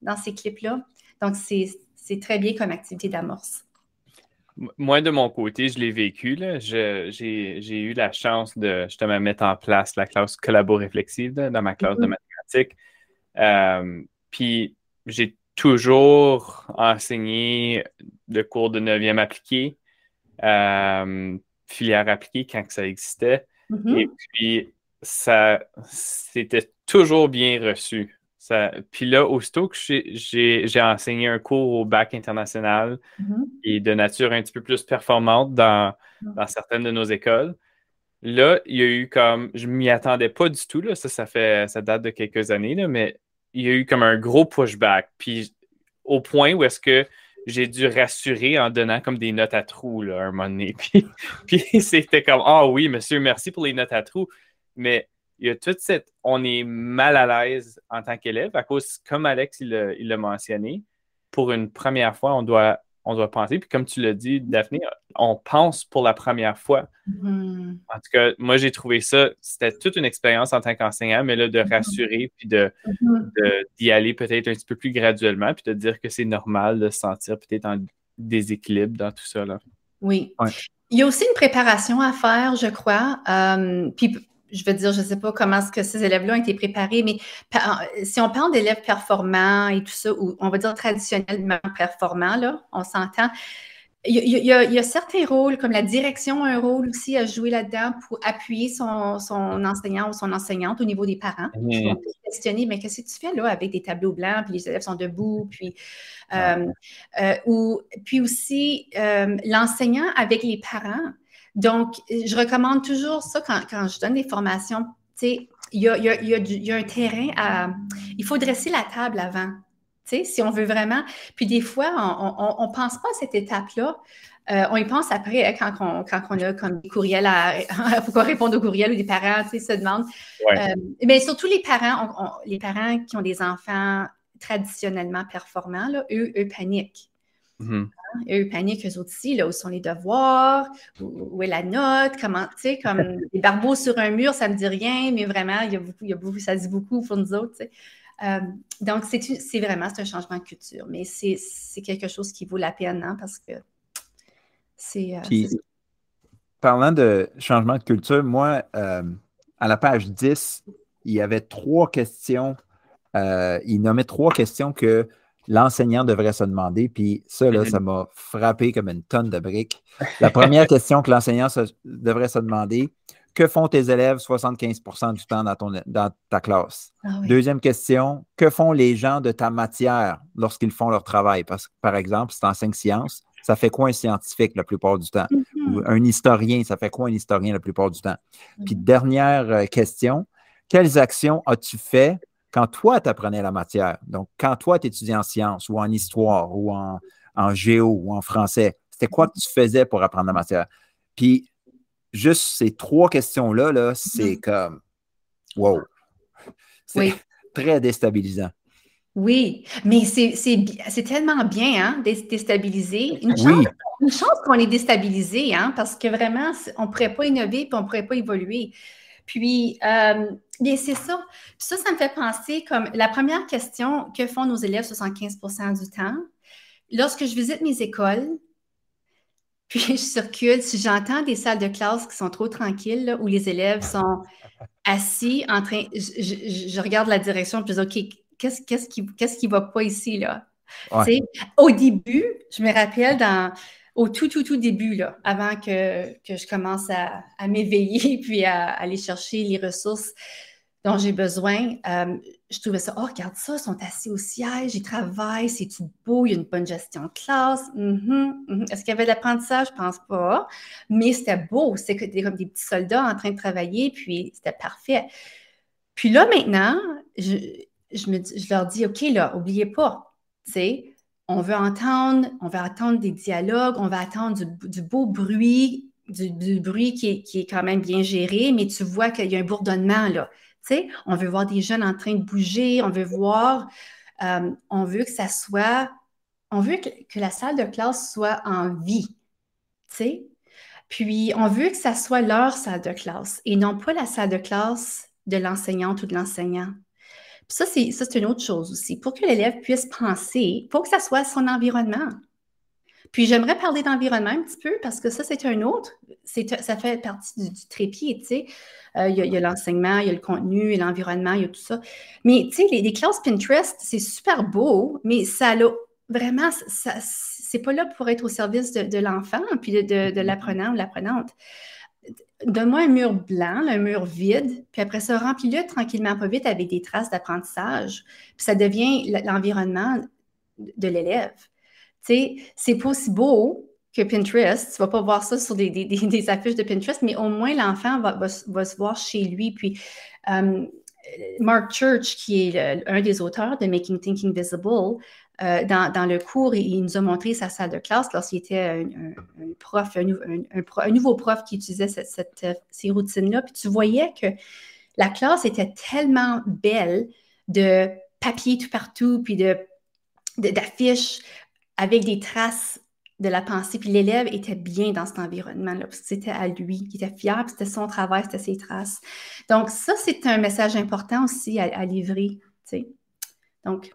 dans ces clips-là? Donc, c'est très bien comme activité d'amorce. Moi, de mon côté, je l'ai vécu. J'ai eu la chance de justement mettre en place la classe collabo-réflexive dans ma classe de mm-hmm. mathématiques. Euh, puis, j'ai toujours enseigné le cours de 9e appliqué. Euh, filière appliquée quand ça existait. Mm-hmm. Et puis, ça, c'était toujours bien reçu. Ça, puis là, aussitôt que j'ai enseigné un cours au bac international mm-hmm. et de nature un petit peu plus performante dans, mm. dans, certaines de nos écoles, là, il y a eu comme, je m'y attendais pas du tout, là, ça, ça fait, ça date de quelques années, là, mais il y a eu comme un gros pushback. Puis au point où est-ce que j'ai dû rassurer en donnant comme des notes à trous là, un moment donné. <laughs> Puis, c'était comme Ah oui, monsieur, merci pour les notes à trous. Mais il y a toute cette. On est mal à l'aise en tant qu'élève à cause, comme Alex il l'a mentionné, pour une première fois, on doit on doit penser. Puis comme tu l'as dit, Daphné, on pense pour la première fois. Mm-hmm. En tout cas, moi, j'ai trouvé ça, c'était toute une expérience en tant qu'enseignant, mais là, de mm-hmm. rassurer, puis de, mm-hmm. d'y aller peut-être un petit peu plus graduellement, puis de dire que c'est normal de se sentir peut-être en déséquilibre dans tout ça. Là. Oui. Il y a aussi une préparation à faire, je crois. Euh, puis je veux dire, je ne sais pas comment est-ce que ces élèves-là ont été préparés, mais si on parle d'élèves performants et tout ça, ou on va dire traditionnellement performants, là, on s'entend. Il y, a, certains rôles, comme la direction a un rôle aussi à jouer là-dedans pour appuyer son, enseignant ou son enseignante au niveau des parents. Ils vont questionner, mais qu'est-ce que tu fais là avec des tableaux blancs, puis les élèves sont debout, puis, euh, euh, ou, puis aussi euh, l'enseignant avec les parents donc, je recommande toujours ça quand, je donne des formations. Tu sais, il y a, un terrain à. Il faut dresser la table avant. Tu sais, si on veut vraiment. Puis des fois, on ne pense pas à cette étape-là. Euh, on y pense après hein, quand, on, quand on a comme des courriels à. <laughs> Il faut qu'on réponde aux courriels ou des parents tu sais, se demandent. Euh, mais surtout les parents, les parents qui ont des enfants traditionnellement performants, là, eux, eux paniquent. Mm-hmm. Et eux paniquent eux aussi, là, où sont les devoirs, où, est la note, comment, tu sais, comme <laughs> les barbeaux sur un mur, ça ne me dit rien, mais vraiment, il y a beaucoup, il y a beaucoup, ça dit beaucoup pour nous autres, tu sais. Euh, donc, c'est vraiment un changement de culture, mais c'est quelque chose qui vaut la peine hein, parce que c'est. Euh, parlant de changement de culture, moi, euh, à la page 10, il y avait trois questions. il nommait trois questions que l'enseignant devrait se demander. Puis ça, là, ça m'a frappé comme une tonne de briques. La première <laughs> question que l'enseignant devrait se demander, que font tes élèves 75% du temps dans, ton, dans ta classe? Ah Deuxième question, que font les gens de ta matière lorsqu'ils font leur travail? Parce que, par exemple, si tu enseignes sciences, ça fait quoi un scientifique la plupart du temps? Ou mm-hmm. un historien, ça fait quoi un historien la plupart du temps? Puis mm-hmm. dernière euh, question, quelles actions as-tu fait quand toi, tu apprenais la matière? Donc, quand toi, tu étudiais en sciences ou en histoire ou en, en géo ou en français, c'était quoi que tu faisais pour apprendre la matière? Puis, juste ces trois questions-là, -là, c'est mm. comme wow. C'est <laughs> très déstabilisant. Oui, mais c'est tellement bien hein, déstabiliser. Une chance, une chance qu'on est déstabilisé, hein, parce que vraiment, on ne pourrait pas innover et on ne pourrait pas évoluer. Puis, euh, bien, c'est ça. ça, ça me fait penser comme la première question que font nos élèves 75% du temps. Lorsque je visite mes écoles, <laughs> puis je circule, si j'entends des salles de classe qui sont trop tranquilles, où les élèves sont <laughs> assis en train, je, regarde la direction, puis je dis, OK, qu'est-ce qui qui va pas ici, là? Au début, je me rappelle dans, au tout, tout, tout début, là, avant que, que je commence à, à m'éveiller <laughs> puis à, aller chercher les ressources dont j'ai besoin, euh, je trouvais ça, oh, regarde ça, ils sont assis au siège, ils travaillent, c'est tout beau, il y a une bonne gestion de classe. Mm-hmm, mm-hmm. Est-ce qu'il y avait de l'apprentissage? Je pense pas. Mais c'était beau, c'était comme des petits soldats en train de travailler, puis c'était parfait. Puis là, maintenant, je, je, leur dis, OK, là, oubliez pas, tu sais, on veut entendre, on veut attendre des dialogues, on va attendre du, beau bruit, du, bruit qui est, qui est, quand même bien géré, mais tu vois qu'il y a un bourdonnement, là on veut voir des jeunes en train de bouger, on veut voir, euh, on veut que ça soit, on veut que, la salle de classe soit en vie, Puis, on veut que ça soit leur salle de classe et non pas la salle de classe de l'enseignante ou de l'enseignant. Ça, c'est une autre chose aussi. Pour que l'élève puisse penser, il faut que ça soit son environnement. Puis j'aimerais parler d'environnement un petit peu parce que ça, c'est un autre. Ça fait partie du, trépied, tu sais. Euh, il y a, l'enseignement, il y a le contenu, l'environnement, il y a tout ça. Mais tu sais, les, classes Pinterest, c'est super beau, mais ça a vraiment, ça, c'est pas là pour être au service de, l'enfant puis de, de l'apprenant ou l'apprenante. Donne-moi un mur blanc, un mur vide, puis après ça, remplis-le tranquillement, pas vite, avec des traces d'apprentissage. Puis ça devient l'environnement de l'élève c'est pas aussi beau que Pinterest. Tu vas pas voir ça sur des, <laughs> affiches de Pinterest, mais au moins l'enfant va, se voir chez lui. Puis euh, Mark Church, qui est un des auteurs de Making Thinking Visible, euh, dans, le cours, il, nous a montré sa salle de classe lorsqu'il était un, prof, un, nouveau prof qui utilisait ces routines-là. Puis tu voyais que la classe était tellement belle de papier tout partout, puis de d'affiches avec des traces de la pensée. Puis l'élève était bien dans cet environnement-là, parce que c'était à lui, il était fier, puis c'était son travail, c'était ses traces. Donc, ça, c'est un message important aussi à, livrer. Tu sais. Donc.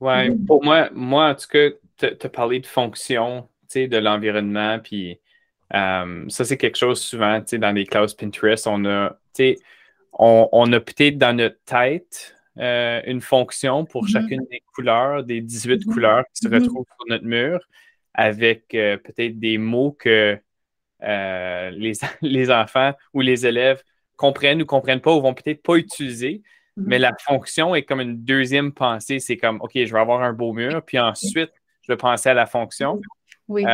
Oui, pour moi, moi, en tout cas, tu as parlé de fonction tu sais, de l'environnement, puis euh, ça, c'est quelque chose souvent, tu sais, dans les classes Pinterest, on a, tu sais, on, on a peut-être dans notre tête euh, une fonction pour mm-hmm. chacune des couleurs, des 18 mm-hmm. couleurs qui se mm-hmm. retrouvent sur notre mur, avec euh, peut-être des mots que euh, les, <laughs> les, enfants ou les élèves comprennent ou comprennent pas ou vont peut-être pas utiliser. Mais la fonction est comme une deuxième pensée. C'est comme, OK, je vais avoir un beau mur, puis ensuite, je vais penser à la fonction. Oui.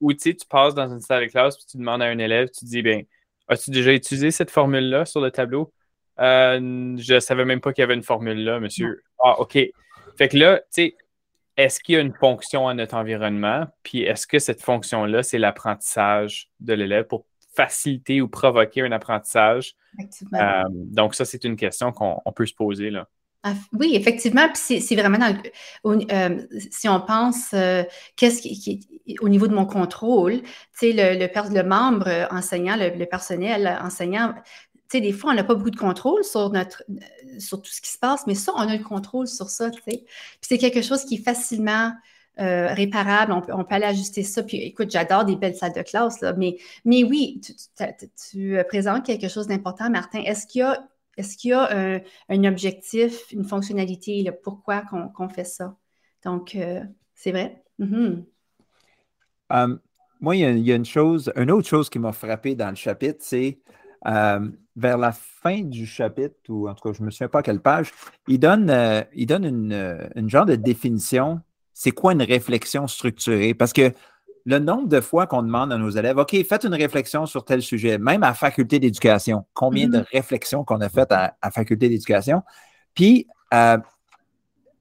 ou tu sais, tu passes dans une salle de classe, puis tu demandes à un élève, tu dis, bien, as-tu déjà utilisé cette formule-là sur le tableau? Euh, je ne savais même pas qu'il y avait une formule là, monsieur. Ah, OK. Fait que là, tu sais, est-ce qu'il y a une fonction à notre environnement? Puis est-ce que cette fonction-là, c'est l'apprentissage de l'élève pour faciliter ou provoquer un apprentissage? Euh, donc, ça, c'est une question qu'on peut se poser là. Ah, oui, effectivement. Puis c'est vraiment dans le, euh, si on pense qu'est-ce qui, au niveau de mon contrôle, tu sais, le, le, le, membre enseignant, le, personnel enseignant sais, des fois, on n'a pas beaucoup de contrôle sur, notre, sur tout ce qui se passe, mais ça, on a le contrôle sur ça, tu sais. Puis c'est quelque chose qui est facilement euh, réparable, on peut, on peut, aller ajuster ça. Puis écoute, j'adore des belles salles de classe, là, mais, mais oui, tu, tu, présentes quelque chose d'important, Martin. Est-ce qu'il y a, est qu'il y a un, un, objectif, une fonctionnalité, là, pourquoi qu'on fait ça? Donc, euh, c'est vrai? Mm-hmm. Moi, il y, a, une chose, une autre chose qui m'a frappé dans le chapitre, c'est euh, vers la fin du chapitre, ou en tout cas, je ne me souviens pas à quelle page, il donne, euh, il donne une, une, genre de définition. C'est quoi une réflexion structurée? Parce que le nombre de fois qu'on demande à nos élèves, OK, faites une réflexion sur tel sujet, même à faculté d'éducation, combien de mm-hmm. réflexions qu'on a faites à, faculté d'éducation? Puis, euh,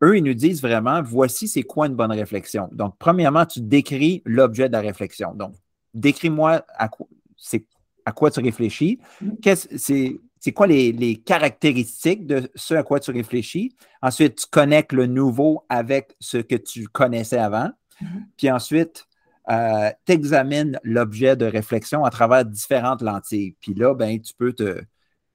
eux, ils nous disent vraiment, voici c'est quoi une bonne réflexion. Donc, premièrement, tu décris l'objet de la réflexion. Donc, décris-moi à, quoi, à quoi tu réfléchis. Mm-hmm. C'est quoi les, caractéristiques de ce à quoi tu réfléchis? Ensuite, tu connectes le nouveau avec ce que tu connaissais avant. Mm-hmm. Puis ensuite, euh, tu examines l'objet de réflexion à travers différentes lentilles. Puis là, ben, tu peux te,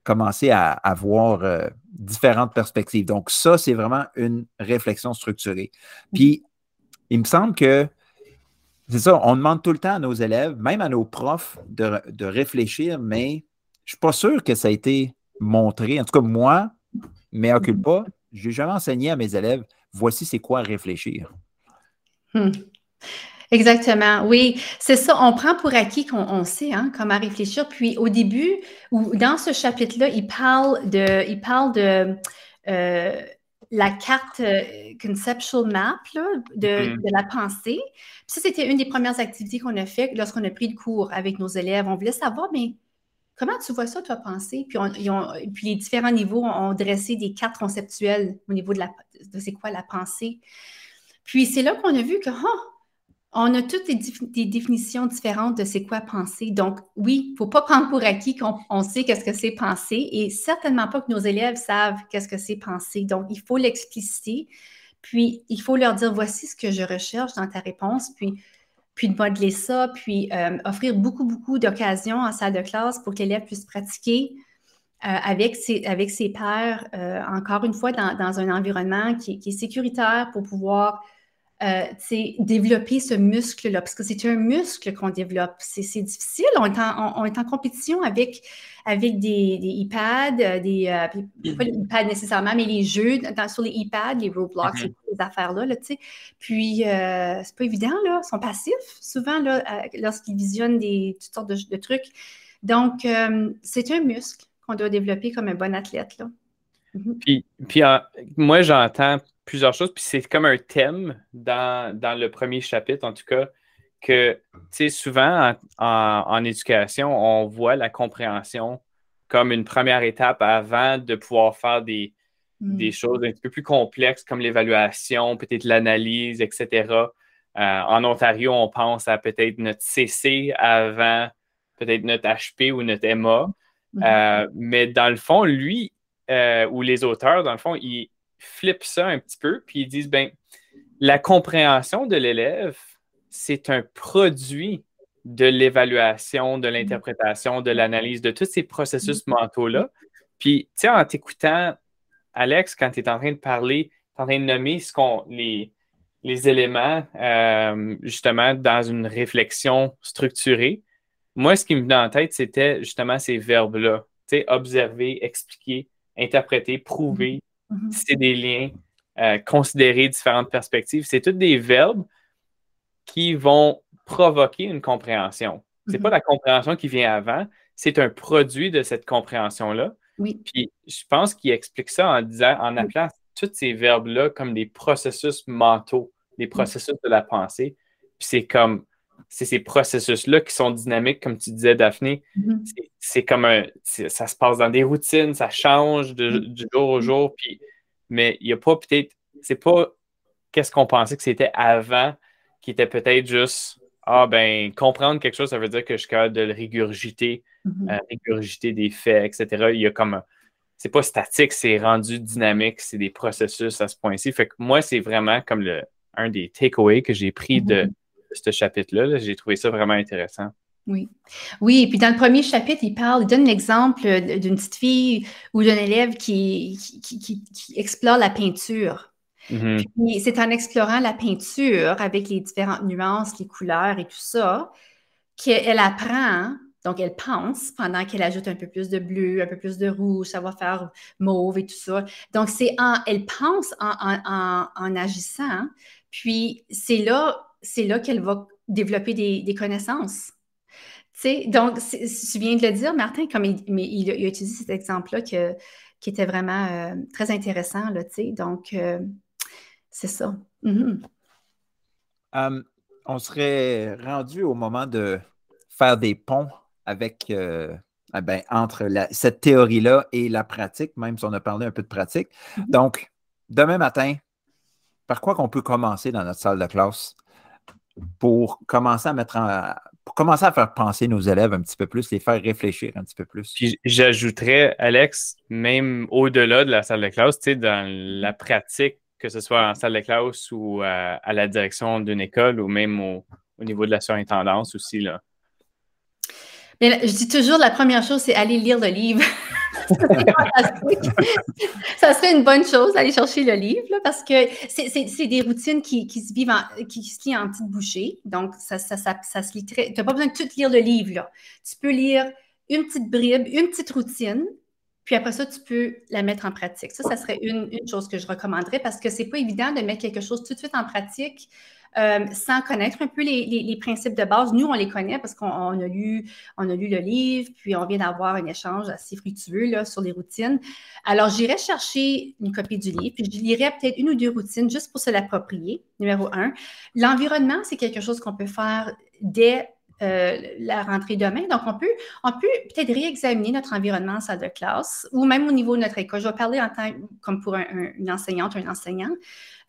commencer à avoir euh, différentes perspectives. Donc, ça, c'est vraiment une réflexion structurée. Puis, il me semble que c'est ça, on demande tout le temps à nos élèves, même à nos profs, de, réfléchir, mais je ne suis pas sûr que ça a été montré. En tout cas, moi, mais occupe pas, je n'ai jamais enseigné à mes élèves, voici c'est quoi réfléchir. Hmm. Exactement, oui, c'est ça. On prend pour acquis qu'on sait hein, comment réfléchir. Puis au début, dans ce chapitre-là, il parle de, il parle de euh, la carte euh, conceptual map de, mm-hmm. de, la pensée. Puis ça, c'était une des premières activités qu'on a fait lorsqu'on a pris le cours avec nos élèves. On voulait savoir, mais comment tu vois ça, toi, penser? Puis, puis les différents niveaux ont, dressé des cartes conceptuelles au niveau de, la, de c'est quoi la pensée. Puis c'est là qu'on a vu que, oh, on a toutes des, définitions différentes de c'est quoi penser. Donc, oui, il ne faut pas prendre pour acquis qu'on sait qu'est-ce que c'est penser et certainement pas que nos élèves savent qu'est-ce que c'est penser. Donc, il faut l'expliciter, puis il faut leur dire voici ce que je recherche dans ta réponse, puis, puis de modeler ça, puis euh, offrir beaucoup, beaucoup d'occasions en salle de classe pour que l'élève puisse pratiquer. Euh, avec, ses, avec pairs, euh, encore une fois, dans, un environnement qui, est sécuritaire pour pouvoir euh, développer ce muscle-là, parce que c'est un muscle qu'on développe. C'est difficile. On est, en, on, est, en, compétition avec, avec des, des iPads, euh, des, euh, pas les iPads nécessairement, mais les jeux sur les iPads, les Roblox, mm-hmm. ces affaires-là. Là, Puis, c'est pas évident, là. Ils sont passifs, souvent, là, lorsqu'ils visionnent des, toutes sortes de, trucs. Donc, c'est un muscle qu'on doit développer comme un bon athlète, là. Mm-hmm. Puis, puis moi, j'entends plusieurs choses. Puis c'est comme un thème dans, le premier chapitre, en tout cas, que, tu sais, souvent en, éducation, on voit la compréhension comme une première étape avant de pouvoir faire des, mm. des choses un petit peu plus complexes comme l'évaluation, peut-être l'analyse, etc. Euh, en Ontario, on pense à peut-être notre CC avant peut-être notre HP ou notre MA. Mm-hmm. Euh, mais dans le fond, lui, euh, ou les auteurs, dans le fond, ils, flippent ça un petit peu, puis ils disent, ben, la compréhension de l'élève, c'est un produit de l'évaluation, de l'interprétation, de l'analyse, de tous ces processus mentaux-là. Puis, tu sais, en t'écoutant, Alex, quand tu es en train de parler, tu es en train de nommer ce qu'on, les, les éléments, euh, justement, dans une réflexion structurée. Moi, ce qui me venait en tête, c'était justement ces verbes-là. Tu sais, observer, expliquer, interpréter, prouver, Mm-hmm. C'est des liens, euh, considérer différentes perspectives. C'est tous des verbes qui vont provoquer une compréhension. C'est pas mm-hmm. la compréhension qui vient avant, c'est un produit de cette compréhension-là. Oui. Puis je pense qu'il explique ça en disant, en appelant tous ces verbes-là comme des processus mentaux, des processus de la pensée. Puis c'est comme, c'est ces processus-là qui sont dynamiques, comme tu disais, Daphné. Mm-hmm. C'est comme un, ça se passe dans des routines, ça change de, du jour au jour. Puis, mais il n'y a pas peut-être, c'est pas qu'est-ce qu'on pensait que c'était avant, qui était peut-être juste, ah ben, comprendre quelque chose, ça veut dire que je suis capable de le régurgiter, mm-hmm. euh, régurgiter des faits, etc. Il y a comme, c'est pas statique, c'est rendu dynamique, c'est des processus à ce point-ci. Fait que moi, c'est vraiment comme le, un des takeaways que j'ai pris de mm-hmm ce chapitre-là. J'ai trouvé ça vraiment intéressant. Oui. Oui, et puis dans le premier chapitre, il parle, il donne l'exemple d'une petite fille ou d'un élève qui, qui, explore la peinture. Mm-hmm. c'est en explorant la peinture avec les différentes nuances, les couleurs et tout ça, qu'elle apprend, donc elle pense pendant qu'elle ajoute un peu plus de bleu, un peu plus de rouge, ça va faire mauve et tout ça. Donc c'est en, elle pense en, en, agissant, puis c'est là, c'est là qu'elle va développer des, des connaissances donc, tu viens de le dire, Martin, comme il, mais il, a, utilisé cet exemple-là qui était vraiment euh, très intéressant. Là, donc, euh, c'est ça. Mm-hmm. Hum, on serait rendu au moment de faire des ponts avec euh, eh ben, entre cette théorie-là et la pratique, même si on a parlé un peu de pratique. Mm-hmm. Donc, demain matin, par quoi qu'on peut commencer dans notre salle de classe? Pour commencer à mettre en, pour commencer à faire penser nos élèves un petit peu plus, les faire réfléchir un petit peu plus. Puis j'ajouterais, Alex, même au-delà de la salle de classe, tu sais, dans la pratique, que ce soit en salle de classe ou à, la direction d'une école ou même au, niveau de la surintendance aussi, là. Mais je dis toujours, la première chose, c'est aller lire le livre. <laughs> ça serait une bonne chose d'aller chercher le livre parce que c'est des routines qui, se vivent qui se lient en petites bouchées. Donc, ça, ça, se lit très. Tu n'as pas besoin de tout lire le livre. Là. Tu peux lire une petite bribe, une petite routine, puis après ça, tu peux la mettre en pratique. Ça, ça serait une, une chose que je recommanderais parce que c'est pas évident de mettre quelque chose tout de suite en pratique euh, sans connaître un peu les, principes de base. Nous, on les connaît parce qu'on a, lu, on a lu le livre, puis on vient d'avoir un échange assez fructueux là, sur les routines. Alors, j'irai chercher une copie du livre, puis je lirai peut-être une ou deux routines juste pour se l'approprier. Numéro un. L'environnement, c'est quelque chose qu'on peut faire dès euh, la rentrée demain. Donc, on peut, on peut peut-être réexaminer notre environnement en salle de classe ou même au niveau de notre école. Je vais parler en tant comme pour une enseignante un enseignant.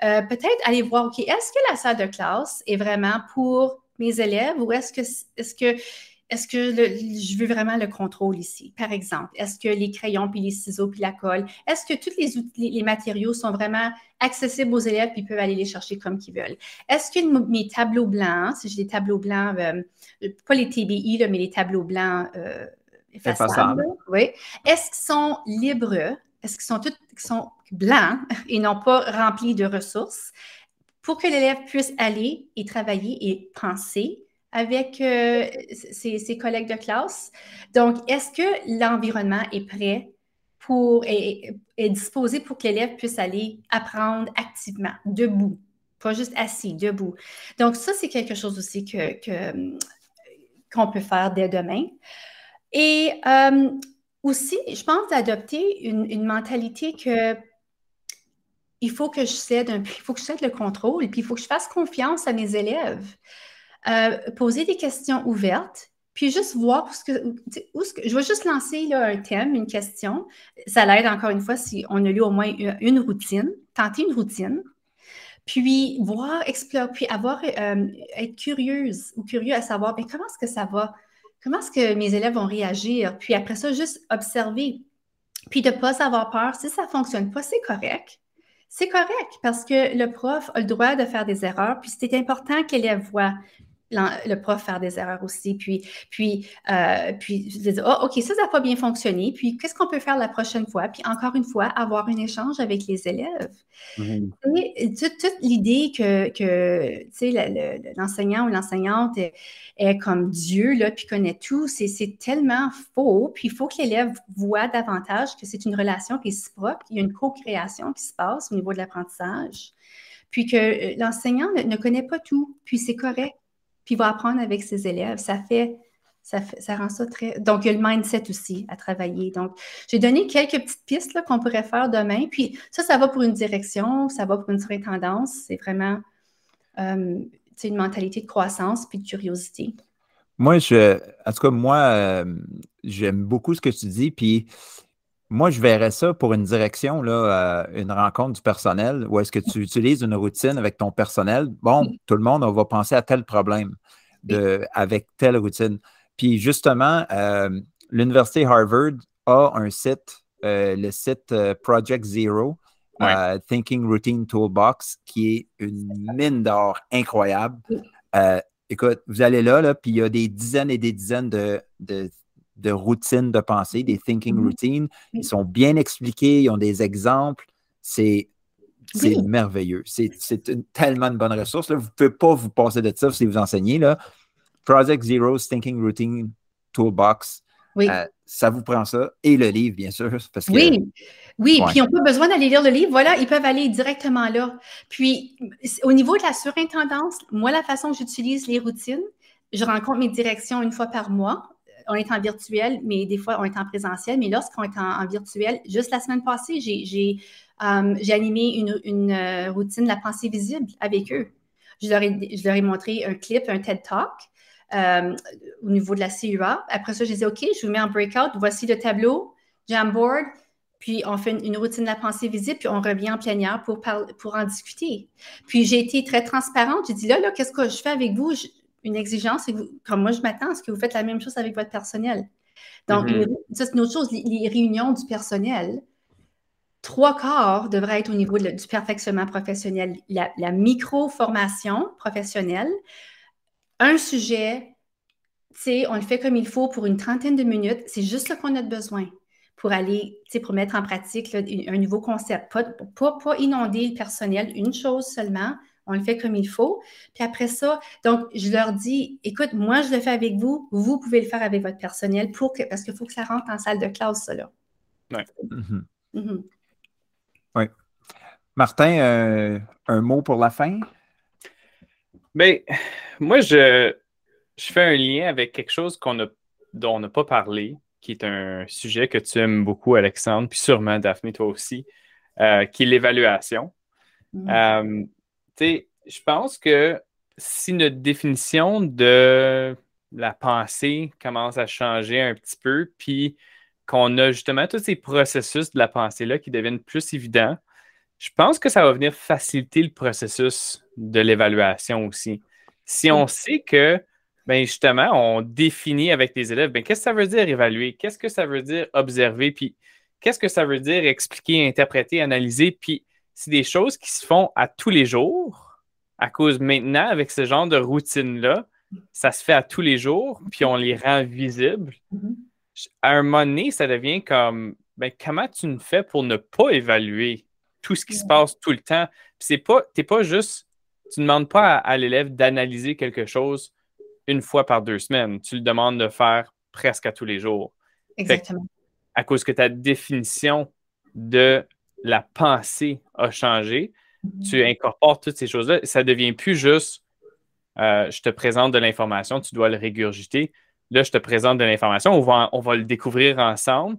Euh, peut-être aller voir, OK, est-ce que la salle de classe est vraiment pour mes élèves ou est-ce que, est-ce que est-ce que je veux vraiment le contrôle ici? Par exemple, est-ce que les crayons, puis les ciseaux, puis la colle, est-ce que tous les, les, matériaux sont vraiment accessibles aux élèves, puis ils peuvent aller les chercher comme qu'ils veulent? Est-ce que mes tableaux blancs, si j'ai des tableaux blancs, euh, pas les TBI, mais les tableaux blancs euh, effaçables, oui. est-ce qu'ils sont libres? Est-ce qu'ils sont tous sont blancs <laughs> et non pas remplis de ressources pour que l'élève puisse aller et travailler et penser avec euh, ses, collègues de classe. Donc, est-ce que l'environnement est prêt pour, est, disposé pour que l'élève puisse aller apprendre activement, debout, pas juste assis, debout. Donc, ça, c'est quelque chose aussi que, qu'on peut faire dès demain. Et euh, aussi, je pense d'adopter une, mentalité que il faut que je cède il faut que je cède le contrôle, puis il faut que je fasse confiance à mes élèves. Euh, poser des questions ouvertes, puis juste voir où ce que je vais juste lancer un thème, une question. Ça l'aide encore une fois si on a lu au moins une, routine, tenter une routine, puis voir, explorer, puis avoir, euh, être curieuse ou curieux à savoir, mais comment est-ce que ça va? Comment est-ce que mes élèves vont réagir? Puis après ça, juste observer. Puis de ne pas avoir peur. Si ça ne fonctionne pas, c'est correct. C'est correct parce que le prof a le droit de faire des erreurs. Puis c'est important que l'élève voit le prof faire des erreurs aussi, puis, puis, euh, puis dire, oh, OK, ça, ça n'a pas bien fonctionné, puis qu'est-ce qu'on peut faire la prochaine fois? Puis encore une fois, avoir un échange avec les élèves. Mmh. toute, l'idée que, que l'enseignant ou l'enseignante est, comme Dieu, là, puis connaît tout, c'est tellement faux, puis il faut que l'élève voit davantage que c'est une relation qui se propre, il y a une co-création qui se passe au niveau de l'apprentissage puis que euh, l'enseignant ne, connaît pas tout, puis c'est correct puis il va apprendre avec ses élèves. Ça fait, ça, ça rend ça très. Donc, il y a le mindset aussi à travailler. Donc, j'ai donné quelques petites pistes qu'on pourrait faire demain. Puis ça, ça va pour une direction, ça va pour une surintendance. C'est vraiment euh, une mentalité de croissance puis de curiosité. Moi, je, en tout cas, moi, euh, j'aime beaucoup ce que tu dis. Puis moi, je verrais ça pour une direction, là, euh, une rencontre du personnel, où est-ce que tu utilises une routine avec ton personnel? Bon, tout le monde, on va penser à tel problème de, avec telle routine. Puis justement, euh, l'Université Harvard a un site, euh, le site Project Zero, Thinking Routine Toolbox, qui est une mine d'or incroyable. écoute, vous allez là, là puis il y a des dizaines et des dizaines de, de, routines de pensée, des thinking mm-hmm. routines. Ils sont bien expliqués, ils ont des exemples. C'est merveilleux. C'est une, tellement de bonne ressource. Là. Vous ne pouvez pas vous passer de ça si vous enseignez. Là. Project Zero Thinking Routine Toolbox. Oui. Euh, ça vous prend ça et le livre, bien sûr. Parce que, oui, oui. Puis, ils n'ont pas besoin d'aller lire le livre. Voilà, ils peuvent aller directement là. Puis, au niveau de la surintendance, moi, la façon que j'utilise les routines, je rencontre mes directions une fois par mois. On est en virtuel, mais des fois, on est en présentiel. Mais lorsqu'on est en, virtuel, juste la semaine passée, j'ai euh, animé une, euh, routine de la pensée visible avec eux. Je leur, ai, je leur ai montré un clip, un TED Talk. Euh, au niveau de la CUA. Après ça, je disais, OK, je vous mets en breakout. Voici le tableau, Jamboard. Puis on fait une, routine de la pensée visible, puis on revient en plénière pour, pour en discuter. Puis j'ai été très transparente. J'ai dit, là, là, qu'est-ce que je fais avec vous? Une exigence, que comme moi, je m'attends à ce que vous faites la même chose avec votre personnel. Donc, mm-hmm. ça, c'est une autre chose. Les, réunions du personnel, trois quarts devraient être au niveau du perfectionnement professionnel. La, la micro-formation professionnelle, un sujet, on le fait comme il faut pour une trentaine de minutes. C'est juste ce qu'on a besoin pour aller, pour mettre en pratique un nouveau concept. Pas, pas, inonder le personnel, une chose seulement. On le fait comme il faut. Puis après ça, donc, je leur dis, écoute, moi, je le fais avec vous. Vous pouvez le faire avec votre personnel pour que, parce qu'il faut que ça rentre en salle de classe, ça, là. Oui. Mm-hmm. Mm-hmm. Martin, euh, un mot pour la fin? Bien, moi, je, je fais un lien avec quelque chose qu'on a, dont on n'a pas parlé, qui est un sujet que tu aimes beaucoup, Alexandre, puis sûrement, Daphné, toi aussi, euh, qui est l'évaluation. Mm. Euh, je pense que si notre définition de la pensée commence à changer un petit peu, puis qu'on a justement tous ces processus de la pensée-là qui deviennent plus évidents, je pense que ça va venir faciliter le processus de l'évaluation aussi. Si on sait que, ben justement, on définit avec les élèves, ben qu'est-ce que ça veut dire évaluer? Qu'est-ce que ça veut dire observer? Puis qu'est-ce que ça veut dire expliquer, interpréter, analyser? Puis c'est des choses qui se font à tous les jours, à cause maintenant, avec ce genre de routine-là, ça se fait à tous les jours, puis on les rend visibles. Mm-hmm. À un moment donné, ça devient comme, ben, comment tu ne fais pour ne pas évaluer? tout ce qui se passe tout le temps? C'est pas, t'es pas juste, tu ne demandes pas à, l'élève d'analyser quelque chose une fois par deux semaines. Tu le demandes de faire presque à tous les jours. Exactement. à cause que ta définition de la pensée a changé, tu incorpores toutes ces choses-là. Ça devient plus juste euh, je te présente de l'information, tu dois le régurgiter. Là, je te présente de l'information, on va, on va le découvrir ensemble,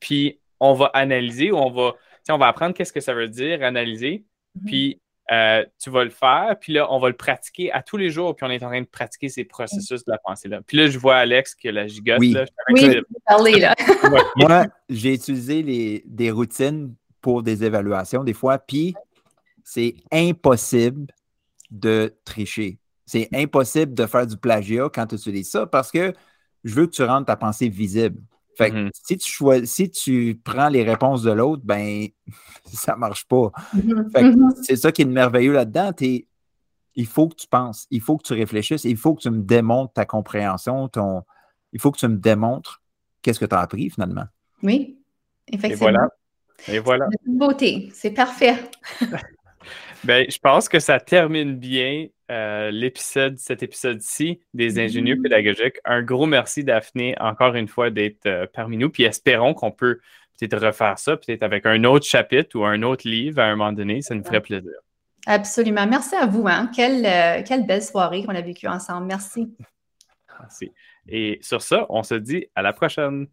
puis on va analyser, on va on va apprendre qu'est-ce que ça veut dire, analyser, mhm. puis euh, tu vas le faire, puis là, on va le pratiquer à tous les jours, puis on est en train de pratiquer ces processus de la pensée-là. Puis là, je vois Alex qui a la gigote. Oui, là, oui parler, là. <laughs> Moi, j'ai utilisé les, des routines pour des évaluations des fois, puis c'est impossible de tricher. C'est impossible de faire du plagiat quand tu utilises ça parce que je veux que tu rendes ta pensée visible. Fait que mm-hmm. si, tu si tu prends les réponses de l'autre, ben <laughs> ça marche pas. Mm-hmm. Mm-hmm. c'est ça qui est merveilleux là-dedans. Il faut que tu penses, il faut que tu réfléchisses, il faut que tu me démontres ta compréhension, ton, il faut que tu me démontres qu'est-ce que tu as appris finalement. Oui, effectivement. Et voilà. Et voilà. Beauté, c'est parfait. <laughs> ben, je pense que ça termine bien euh, l'épisode, cet épisode-ci des ingénieurs mm-hmm. pédagogiques. Un gros merci, Daphné, encore une fois, d'être euh, parmi nous. Puis espérons qu'on peut peut-être refaire ça, peut-être avec un autre chapitre ou un autre livre à un moment donné. Ça nous ferait plaisir. Absolument. Merci à vous. Hein? Quelle, euh, quelle belle soirée qu'on a vécue ensemble. Merci. Merci. Et sur ça, on se dit à la prochaine.